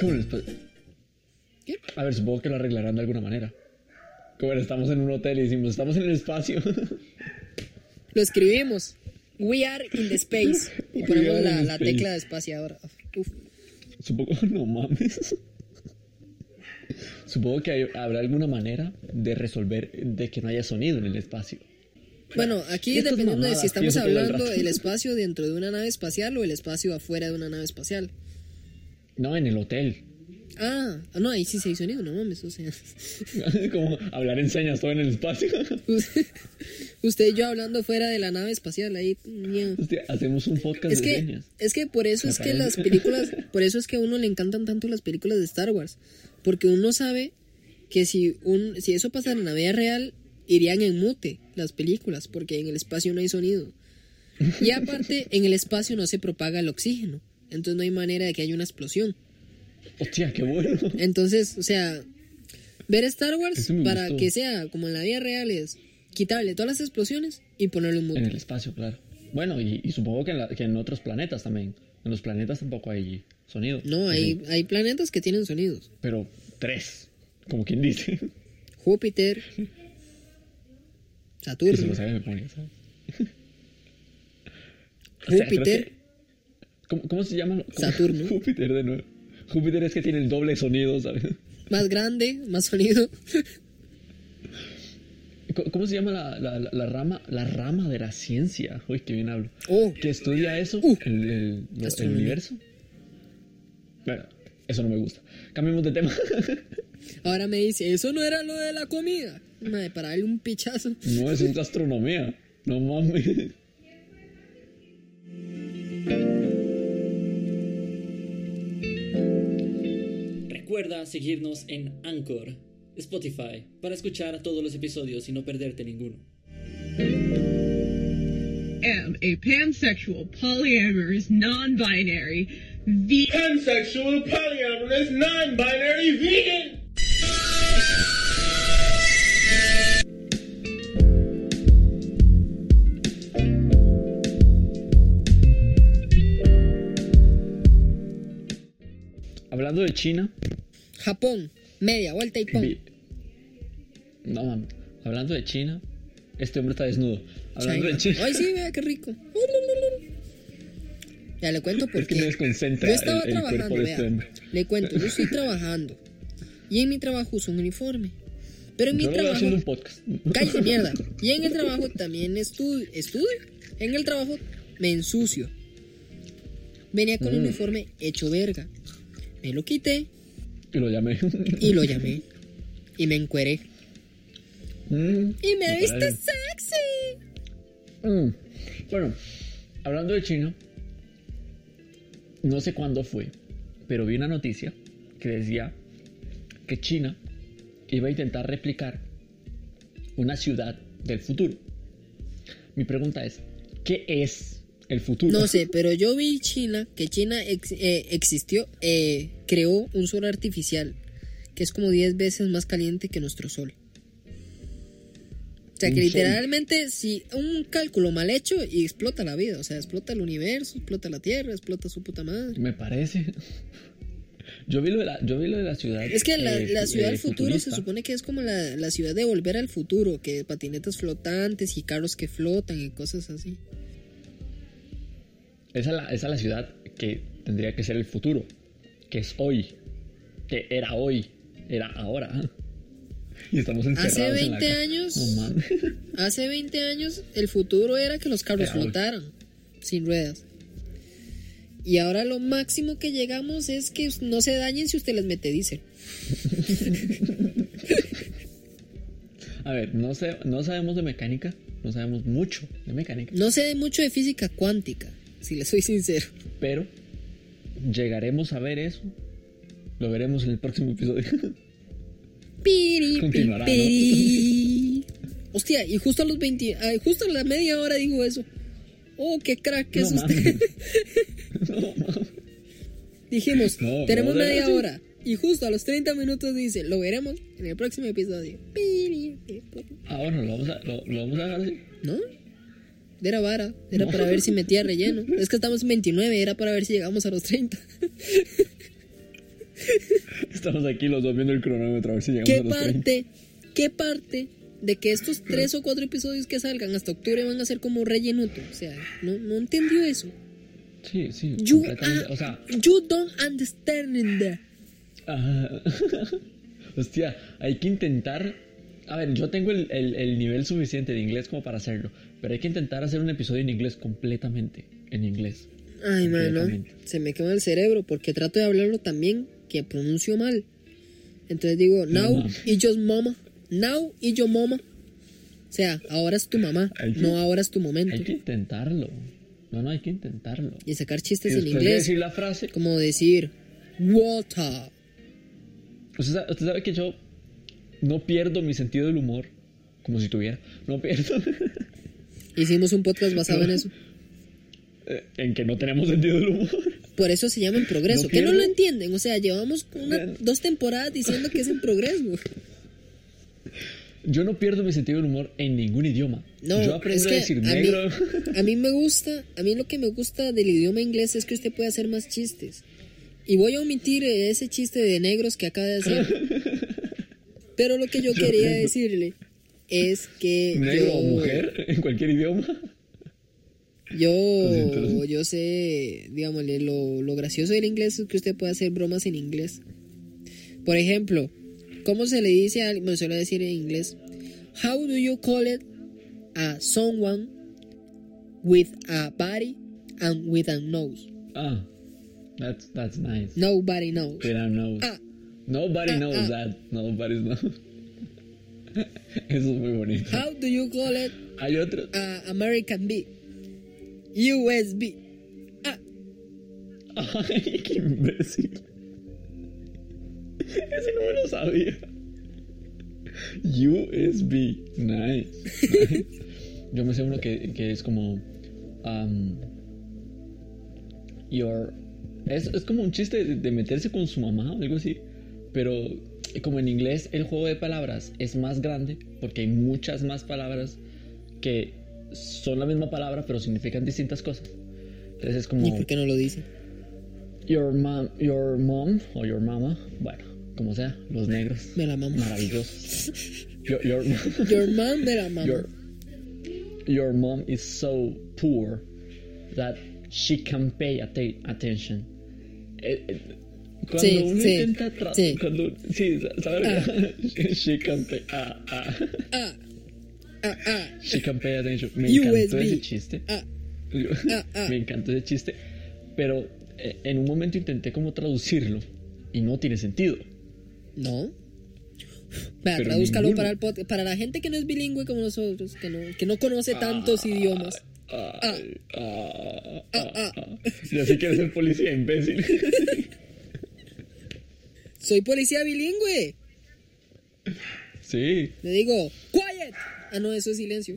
Speaker 2: ¿Cómo les pa-
Speaker 1: ¿Qué?
Speaker 2: A ver, supongo que lo arreglarán de alguna manera. Como era, estamos en un hotel y decimos, estamos en el espacio.
Speaker 1: Lo escribimos. We are in the space. Y ponemos la, la tecla de espaciadora. Uf.
Speaker 2: supongo, no mames. Supongo que hay- habrá alguna manera de resolver de que no haya sonido en el espacio.
Speaker 1: Bueno, aquí
Speaker 2: Estas
Speaker 1: dependiendo de si estamos hablando del espacio dentro de una nave espacial o el espacio afuera de una nave espacial.
Speaker 2: No, en el hotel.
Speaker 1: Ah, ah, no, ahí sí se hay sonido, no mames, o sea.
Speaker 2: Como hablar en señas todo en el espacio.
Speaker 1: Usted y yo hablando fuera de la nave espacial, ahí.
Speaker 2: Hostia, hacemos un podcast
Speaker 1: Es
Speaker 2: de
Speaker 1: que,
Speaker 2: señas.
Speaker 1: es que por eso
Speaker 2: Me
Speaker 1: es que las películas, por eso es que a uno le encantan tanto las películas de Star Wars, porque uno sabe que si un, si eso pasara en la vida real, irían en mute las películas, porque en el espacio no hay sonido. Y aparte, en el espacio no se propaga el oxígeno, entonces no hay manera de que haya una explosión.
Speaker 2: Hostia, qué bueno.
Speaker 1: Entonces, o sea, ver Star Wars
Speaker 2: me
Speaker 1: para
Speaker 2: gustó.
Speaker 1: que sea como en la vida real es quitarle todas las explosiones y ponerle un mute.
Speaker 2: En el espacio, claro. Bueno, y, y supongo que en, la- que en otros planetas también. En los planetas tampoco hay sonido.
Speaker 1: No, hay, hay planetas que tienen sonidos.
Speaker 2: Pero tres, como quien dice.
Speaker 1: Júpiter, Saturno,
Speaker 2: lo sabe memoria, ¿sabes? O sea,
Speaker 1: Júpiter,
Speaker 2: que- ¿cómo, cómo se llama? ¿Cómo-
Speaker 1: Saturno.
Speaker 2: Júpiter de nuevo. Júpiter es que tiene el doble sonido, ¿sabes?
Speaker 1: más grande, más sonido.
Speaker 2: ¿Cómo se llama la, la- la- la rama? La rama de la ciencia. Uy, qué bien hablo.
Speaker 1: Oh,
Speaker 2: Que estudia eso,
Speaker 1: Uh.
Speaker 2: el, universo. Bueno, eso no me gusta. Cambiemos de tema.
Speaker 1: ahora me dice, eso no era lo de la comida. Madre, para darle un pichazo.
Speaker 2: no, eso es astronomía. No mames.
Speaker 3: Recuerda seguirnos en Anchor, Spotify, para escuchar todos los episodios y no perderte ninguno.
Speaker 4: am a pansexual, polyamorous, non-binary, vegan.
Speaker 5: pansexual, polyamorous, non-binary, vegan.
Speaker 2: Hablando de China.
Speaker 1: Japón, media vuelta y
Speaker 2: vi- No mames. Hablando de China. Este hombre está desnudo. Hablando de
Speaker 1: China. Ay, sí, vea qué rico. Ya le cuento por
Speaker 2: Es que me desconcentra
Speaker 1: Yo estaba
Speaker 2: el- el cuerpo
Speaker 1: trabajando,
Speaker 2: de
Speaker 1: vea.
Speaker 2: este.
Speaker 1: Le cuento, yo estoy trabajando. Y en mi trabajo uso un uniforme. Pero en mi
Speaker 2: Yo
Speaker 1: trabajo.
Speaker 2: haciendo un podcast.
Speaker 1: Cállese mierda. Y en el trabajo también estudio. ¿Estudio? En el trabajo me ensucio. Venía con un
Speaker 2: Mm.
Speaker 1: uniforme hecho verga. Me lo quité
Speaker 2: Y lo llamé.
Speaker 1: y lo llamé. Y me encueré.
Speaker 2: Mm,
Speaker 1: Y me viste
Speaker 2: parece.
Speaker 1: sexy.
Speaker 2: Mm. Bueno, hablando de China, no sé cuándo fue, pero vi una noticia que decía que China iba a intentar replicar una ciudad del futuro. Mi pregunta es, ¿qué es el futuro?
Speaker 1: No sé, pero yo vi China, que China ex- eh, existió, eh, creó un sol artificial que es como 10 veces más caliente que nuestro sol. O sea, que
Speaker 2: Un sol.
Speaker 1: literalmente, si un cálculo mal hecho y explota la vida, o sea, explota el universo, explota la Tierra, explota su puta madre.
Speaker 2: Me parece. Yo vi lo de la, yo vi lo de la ciudad.
Speaker 1: Es que la,
Speaker 2: eh,
Speaker 1: la ciudad
Speaker 2: eh,
Speaker 1: del futuro se supone que es como la, la ciudad de volver al futuro, que patinetas flotantes y carros que flotan y cosas así.
Speaker 2: Esa es, la, esa es la ciudad que tendría que ser el futuro, que es hoy, que era hoy, era ahora. Y estamos encerrados
Speaker 1: Hace
Speaker 2: en la
Speaker 1: 20
Speaker 2: casa.
Speaker 1: años-
Speaker 2: No.
Speaker 1: Hace 20 años el futuro era que los carros
Speaker 2: Era hoy.
Speaker 1: flotaran sin ruedas. Y ahora lo máximo que llegamos es que no se dañen si usted les mete diésel.
Speaker 2: A ver, no, sé, no sabemos de mecánica, no sabemos mucho de mecánica,
Speaker 1: No sé de mucho de física cuántica, si le soy sincero.
Speaker 2: pero llegaremos a ver eso. Lo veremos en el próximo episodio.
Speaker 1: Piri,
Speaker 2: Continuará,
Speaker 1: pi, piri. Hostia, y justo a los 20, ay, justo a la media hora digo eso. Oh, qué crack que
Speaker 2: No
Speaker 1: es usted.
Speaker 2: No.
Speaker 1: Dijimos,
Speaker 2: No,
Speaker 1: tenemos
Speaker 2: no,
Speaker 1: media hora. Y justo a los 30 minutos dice, lo veremos en el próximo episodio.
Speaker 2: Ah, bueno, lo vamos a, lo, lo vamos a dejar así.
Speaker 1: ¿No? Era vara, era para ver si metía relleno. Es que estamos en 29, era para ver si llegamos a los 30.
Speaker 2: Estamos aquí los dos viendo el cronómetro a ver si llegamos
Speaker 1: ¿Qué
Speaker 2: a los 30.
Speaker 1: parte, qué parte de que estos tres o cuatro episodios que salgan hasta octubre van a ser como rellenuto? O sea, no, no entendió eso.
Speaker 2: Sí, sí,
Speaker 1: You, are-
Speaker 2: O sea,
Speaker 1: you don't understand that.
Speaker 2: ah, Hostia, hay que intentar. A ver, yo tengo el, el- el nivel suficiente de inglés como para hacerlo, pero hay que intentar hacer un episodio en inglés completamente. En inglés.
Speaker 1: Ay, mano, se me quema el cerebro porque trato de hablarlo también que pronuncio mal. Entonces digo, now
Speaker 2: Mama.
Speaker 1: y your mama. Now y your mama. O sea, ahora es tu mamá,
Speaker 2: que-
Speaker 1: no ahora es tu momento.
Speaker 2: Hay que intentarlo. No, no, hay que intentarlo.
Speaker 1: Y sacar chistes
Speaker 2: Y
Speaker 1: en
Speaker 2: después de
Speaker 1: inglés.
Speaker 2: decir la frase.
Speaker 1: Como decir, water.
Speaker 2: Usted sabe, usted sabe que yo no pierdo mi sentido del humor. Como si tuviera. No pierdo.
Speaker 1: Hicimos un podcast basado en eso.
Speaker 2: Eh, en que no tenemos sentido del humor.
Speaker 1: Por eso se llama en progreso.
Speaker 2: No
Speaker 1: ¿Qué no lo entienden? O sea, llevamos una- dos temporadas diciendo que es en progreso.
Speaker 2: Yo no pierdo mi sentido del humor en ningún idioma.
Speaker 1: No,
Speaker 2: yo aprendo
Speaker 1: es que
Speaker 2: a decir
Speaker 1: a mí,
Speaker 2: negro.
Speaker 1: a mí me gusta, a mí lo que me gusta del idioma inglés es que usted puede hacer más chistes. Y voy a omitir ese chiste de negros que acaba de hacer. Pero lo que yo quería decirle es que
Speaker 2: negro o mujer en cualquier idioma.
Speaker 1: yo, yo sé, digámosle, lo, lo gracioso del inglés es que usted puede hacer bromas en inglés. Por ejemplo, ¿cómo se le dice a alguien? Bueno, se lo voy a decir en inglés. How do you call it a someone with a body and with a nose?
Speaker 2: Ah, that's, that's nice.
Speaker 1: Nobody knows.
Speaker 2: Without nose.
Speaker 1: Ah,
Speaker 2: Nobody
Speaker 1: Ah,
Speaker 2: knows
Speaker 1: ah.
Speaker 2: that. Nobody knows. Eso es muy bonito.
Speaker 1: how do you call it
Speaker 2: Hay otro.
Speaker 1: a American B? USB. Ah,
Speaker 2: Ay, qué imbécil. Ese no me lo sabía. USB. Nice. nice. Yo me sé uno que, que es como. um, your. Es, es como un chiste de, de meterse con su mamá o algo así. Pero como en inglés el juego de palabras es más grande porque hay muchas más palabras que son la misma palabra pero significan distintas cosas. Entonces es como
Speaker 1: ¿y por qué no lo dice?
Speaker 2: your mom, your mom o your mama, bueno, como sea, los negros,
Speaker 1: Me la mamo.
Speaker 2: maravillosos. Your, your,
Speaker 1: Your mom me la mamo.
Speaker 2: your, your mom is so poor that she can pay attention. Eh, eh, Cuando
Speaker 1: Sí,
Speaker 2: uno
Speaker 1: sí,
Speaker 2: intenta
Speaker 1: sí.
Speaker 2: cuando sí, ¿sabes?
Speaker 1: Ah.
Speaker 2: she can pay ah, ah.
Speaker 1: Ah, ah, ah,
Speaker 2: she can pay attention. Me encantó
Speaker 1: USB.
Speaker 2: ese chiste.
Speaker 1: ah. Ah, ah.
Speaker 2: Me encantó ese chiste. Pero eh, en un momento intenté como traducirlo y no tiene sentido.
Speaker 1: No. Vea, tradúzcalo para el podcast. Para la gente que no es bilingüe como nosotros, que no, que no conoce tantos idiomas.
Speaker 2: Ay, ah,
Speaker 1: Ah,
Speaker 2: ah,
Speaker 1: ah.
Speaker 2: ah. Y así quieres ser policía, imbécil.
Speaker 1: Soy policía bilingüe.
Speaker 2: Sí.
Speaker 1: Le digo, quiet. Ah, no, eso es silencio.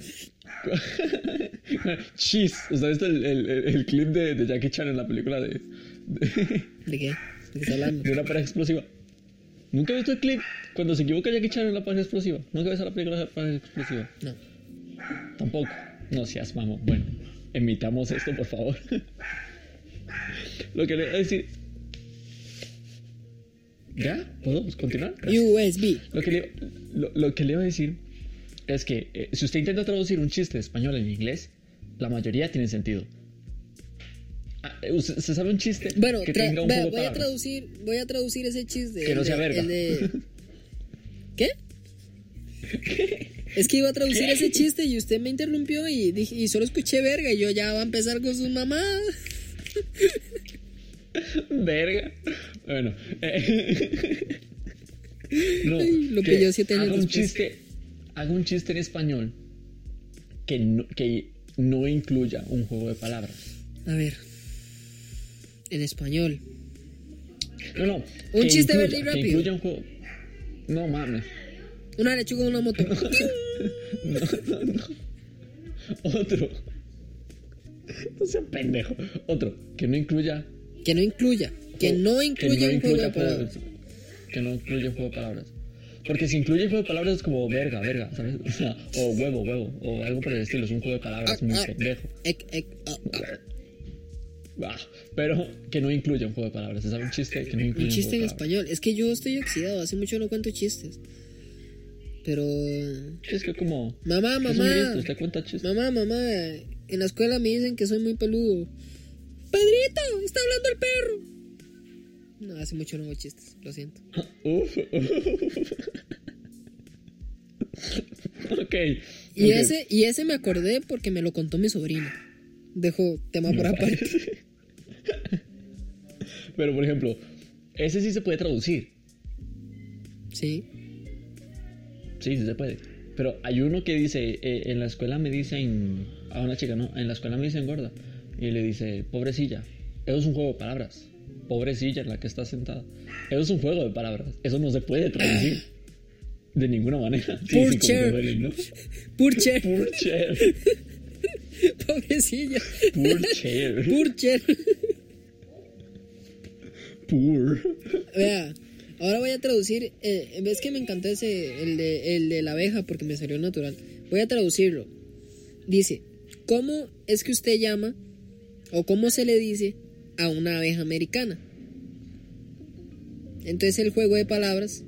Speaker 2: Cheese. ¿Usted visto el, el- el- clip de, de Jackie Chan en la película de, de,
Speaker 1: ¿De qué? ¿De qué está hablando?
Speaker 2: de una pareja explosiva? ¿Nunca has visto el clip cuando se equivoca Jackie Chan en la pareja explosiva? ¿Nunca ves la película de la pareja explosiva?
Speaker 1: No.
Speaker 2: Tampoco. No seas mamón. Bueno, emitamos esto, por favor. Lo que le voy a decir. ¿Ya? ¿Podemos continuar?
Speaker 1: USB.
Speaker 2: Lo que, le, lo, lo que le iba a decir es que eh, si usted intenta traducir un chiste de español en inglés, la mayoría tiene sentido. Ah, eh, ¿Usted se sabe un chiste
Speaker 1: Bueno,
Speaker 2: que tenga un
Speaker 1: vea, voy a traducir, voy a traducir ese chiste.
Speaker 2: Que no sea
Speaker 1: de-
Speaker 2: verga.
Speaker 1: ¿Qué? Es que iba a traducir
Speaker 2: ¿Qué?
Speaker 1: ese chiste y usted me interrumpió y dije, y solo escuché verga y yo ya va a empezar con su mamá.
Speaker 2: Verga. Bueno. eh, no,
Speaker 1: Ay, lo pilló siete años
Speaker 2: haga un chiste, haga un chiste en español que no, que no incluya un juego de palabras.
Speaker 1: A ver. En español.
Speaker 2: No, no.
Speaker 1: Un chiste
Speaker 2: incluya-
Speaker 1: verde y
Speaker 2: que
Speaker 1: rápido.
Speaker 2: incluya un juego. No mames.
Speaker 1: Una lechuga en una moto.
Speaker 2: No, no, no. Otro. No sea pendejo. Otro. Que no incluya.
Speaker 1: que no incluya. Que no incluya un juego de palabras.
Speaker 2: Que no incluya un juego de palabras. Porque si incluye juego de palabras es como verga, verga, ¿sabes? O, sea, o huevo, huevo, o algo por el estilo. Es un juego de palabras muy
Speaker 1: Ah, ah.
Speaker 2: pendejo.
Speaker 1: Ec, ec, ah, ah.
Speaker 2: Ah, pero que no incluya un juego de palabras. ¿Se sabe un chiste que no incluye
Speaker 1: Un chiste en
Speaker 2: juego de palabras?
Speaker 1: español. Es que yo estoy oxidado. Hace mucho no cuento chistes. Pero.
Speaker 2: Es que como.
Speaker 1: Mamá,
Speaker 2: es un
Speaker 1: mamá.
Speaker 2: usted cuenta chistes.
Speaker 1: Mamá, mamá. En la escuela me dicen que soy muy peludo. Pedrito, está hablando el perro. No, hace mucho no hago chistes, lo siento.
Speaker 2: Ok.
Speaker 1: Y
Speaker 2: ok.
Speaker 1: ese, y ese me acordé porque me lo contó mi sobrino. Dejo tema por aparte.
Speaker 2: Pero, por ejemplo, ese sí se puede traducir.
Speaker 1: Sí.
Speaker 2: Sí, sí se puede. Pero hay uno que dice, eh, en la escuela me dicen, a una chica, ¿no? En la escuela me dicen gorda. Y le dice, pobrecilla. Eso es un juego de palabras. Pobrecilla en la que está sentada. Eso es un juego de palabras. Eso no se puede traducir. De ninguna manera. Sí, duele, ¿no?
Speaker 1: Purcher.
Speaker 2: Poor chair.
Speaker 1: Pobrecilla.
Speaker 2: Poor chair.
Speaker 1: Purcher.
Speaker 2: Poor.
Speaker 1: Vea, ahora voy a traducir. Eh, ves que me encantó ese, el de, el de la abeja, porque me salió natural. Voy a traducirlo. Dice: ¿Cómo es que usted llama o cómo se le dice a una abeja americana? Entonces el juego de palabras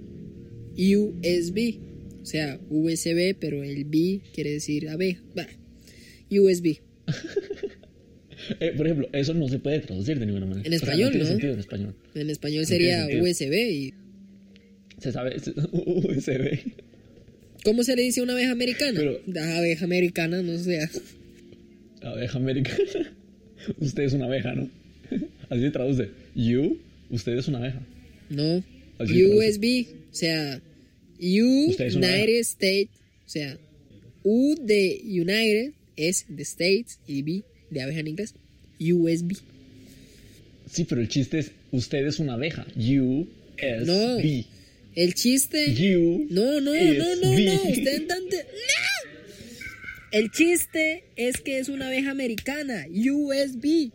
Speaker 1: USB, o sea, USB, pero el B quiere decir abeja. Bah, USB.
Speaker 2: Eh, por ejemplo, eso no se puede traducir de ninguna manera.
Speaker 1: En
Speaker 2: O sea,
Speaker 1: español,
Speaker 2: tiene
Speaker 1: ¿no?
Speaker 2: sentido en español.
Speaker 1: En sería. USB. ¿Y
Speaker 2: Se sabe. se- USB.
Speaker 1: cómo se le dice a una abeja americana?
Speaker 2: Pero-
Speaker 1: La abeja americana, no sé.
Speaker 2: Abeja americana. Usted es una abeja, ¿no? Así se traduce. You, usted es una abeja.
Speaker 1: No. USB, o sea, United. States, o sea, U de United es de States y B de abeja en inglés. USB.
Speaker 2: Sí, pero el chiste es, usted es una abeja. You es
Speaker 1: No.
Speaker 2: B.
Speaker 1: El chiste.
Speaker 2: You
Speaker 1: No, no, no, no,
Speaker 2: B.
Speaker 1: no. Usted entiende. ¡No! El chiste es que es una abeja americana. USB.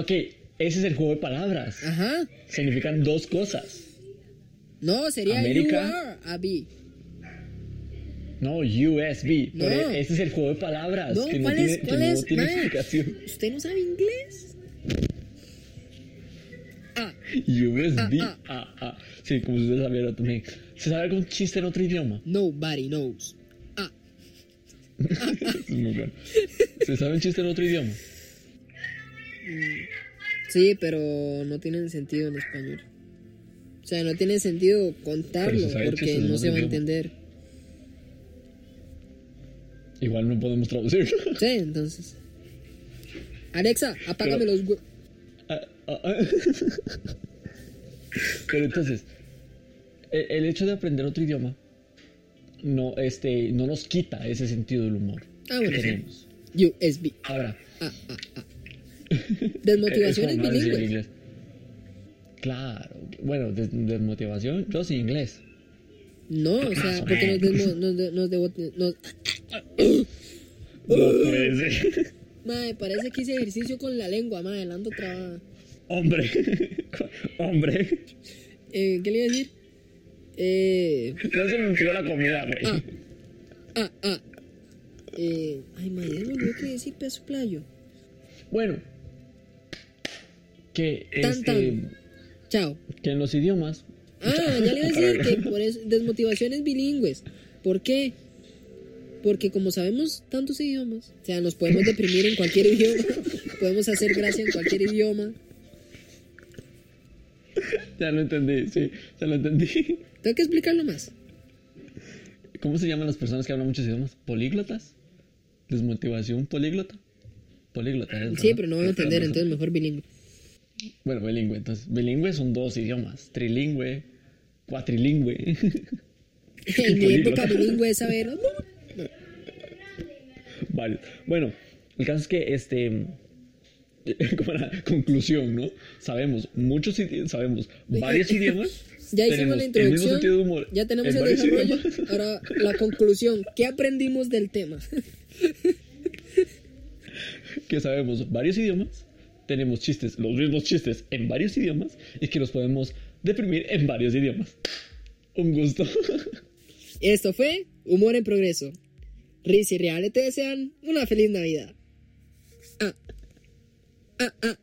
Speaker 2: Ok, ese es el juego de palabras.
Speaker 1: Ajá.
Speaker 2: Significan dos cosas.
Speaker 1: No, sería
Speaker 2: América.
Speaker 1: UR a B.
Speaker 2: No, USB.
Speaker 1: No.
Speaker 2: Pero ese es el juego de palabras.
Speaker 1: No,
Speaker 2: que no
Speaker 1: ¿cuál
Speaker 2: tiene,
Speaker 1: es?
Speaker 2: que
Speaker 1: ¿Cuál
Speaker 2: no
Speaker 1: es?
Speaker 2: tiene
Speaker 1: Mae,
Speaker 2: explicación.
Speaker 1: ¿Usted no sabe inglés? Ah,
Speaker 2: USB.
Speaker 1: Ah,
Speaker 2: Ah, ah. Sí, como si usted sabiera también. ¿Se sabe algún chiste en otro idioma?
Speaker 1: nobody knows. Ah,
Speaker 2: Es muy bueno. ¿Se sabe un chiste en otro idioma?
Speaker 1: Sí, pero no tienen sentido en español. O sea, no tiene sentido contarlo porque no se va a entender.
Speaker 2: Igual no podemos traducirlo.
Speaker 1: Sí, entonces. Alexa, apágame
Speaker 2: Pero-
Speaker 1: los hue-
Speaker 2: Ah, ah, ah. Pero entonces, e- el hecho de aprender otro idioma no, este, no nos quita ese sentido del humor
Speaker 1: Ah, bueno,
Speaker 2: que tenemos.
Speaker 1: USB.
Speaker 2: Ahora,
Speaker 1: Ah, ah,
Speaker 2: es decir en
Speaker 1: bilingües.
Speaker 2: inglés. Claro, bueno, des- desmotivación, yo sin inglés.
Speaker 1: No, o sea, porque nos, desmo- nos, de- nos,
Speaker 2: No puede ser.
Speaker 1: Madre, parece que hice ejercicio con la lengua, madre, la ando trabada.
Speaker 2: Hombre, hombre,
Speaker 1: Eh, ¿Qué le iba a decir? Eh,
Speaker 2: no se me enfrió la comida, güey.
Speaker 1: ah, ah, ah. Eh, ay, madre, me olvidó que decir peso playo.
Speaker 2: Bueno, que,
Speaker 1: Tan,
Speaker 2: este,
Speaker 1: tan. Chao.
Speaker 2: que en los idiomas
Speaker 1: Ah, ya le iba a decir que por eso, desmotivaciones bilingües. ¿Por qué? Porque como sabemos tantos idiomas, o sea, nos podemos deprimir en cualquier idioma, podemos hacer gracia en cualquier idioma.
Speaker 2: Ya lo entendí, sí, ya lo entendí.
Speaker 1: Tengo que explicarlo más.
Speaker 2: ¿Cómo se llaman las personas que hablan muchos idiomas? ¿Políglotas? ¿Desmotivación políglota? Políglota, es,
Speaker 1: Sí,
Speaker 2: ¿verdad?
Speaker 1: pero no van a entender, entonces mejor bilingüe.
Speaker 2: Bueno, bilingüe, entonces. Bilingüe son dos idiomas: trilingüe, cuatrilingüe.
Speaker 1: En mi época bilingüe es saber.
Speaker 2: Varios. Bueno, el caso es que este. Como la conclusión, ¿no? Sabemos muchos idiomas, sabemos varios idiomas.
Speaker 1: Ya hicimos la
Speaker 2: el mismo
Speaker 1: introducción, ya tenemos
Speaker 2: en
Speaker 1: el desarrollo.
Speaker 2: idiomas.
Speaker 1: Ahora la conclusión. ¿Qué aprendimos del tema?
Speaker 2: que sabemos varios idiomas, tenemos chistes, los mismos chistes en varios idiomas y que los podemos deprimir en varios idiomas. Un gusto.
Speaker 1: Esto fue Humor en Progreso. Riz y Reale te desean una feliz Navidad. Ah, ah, ah.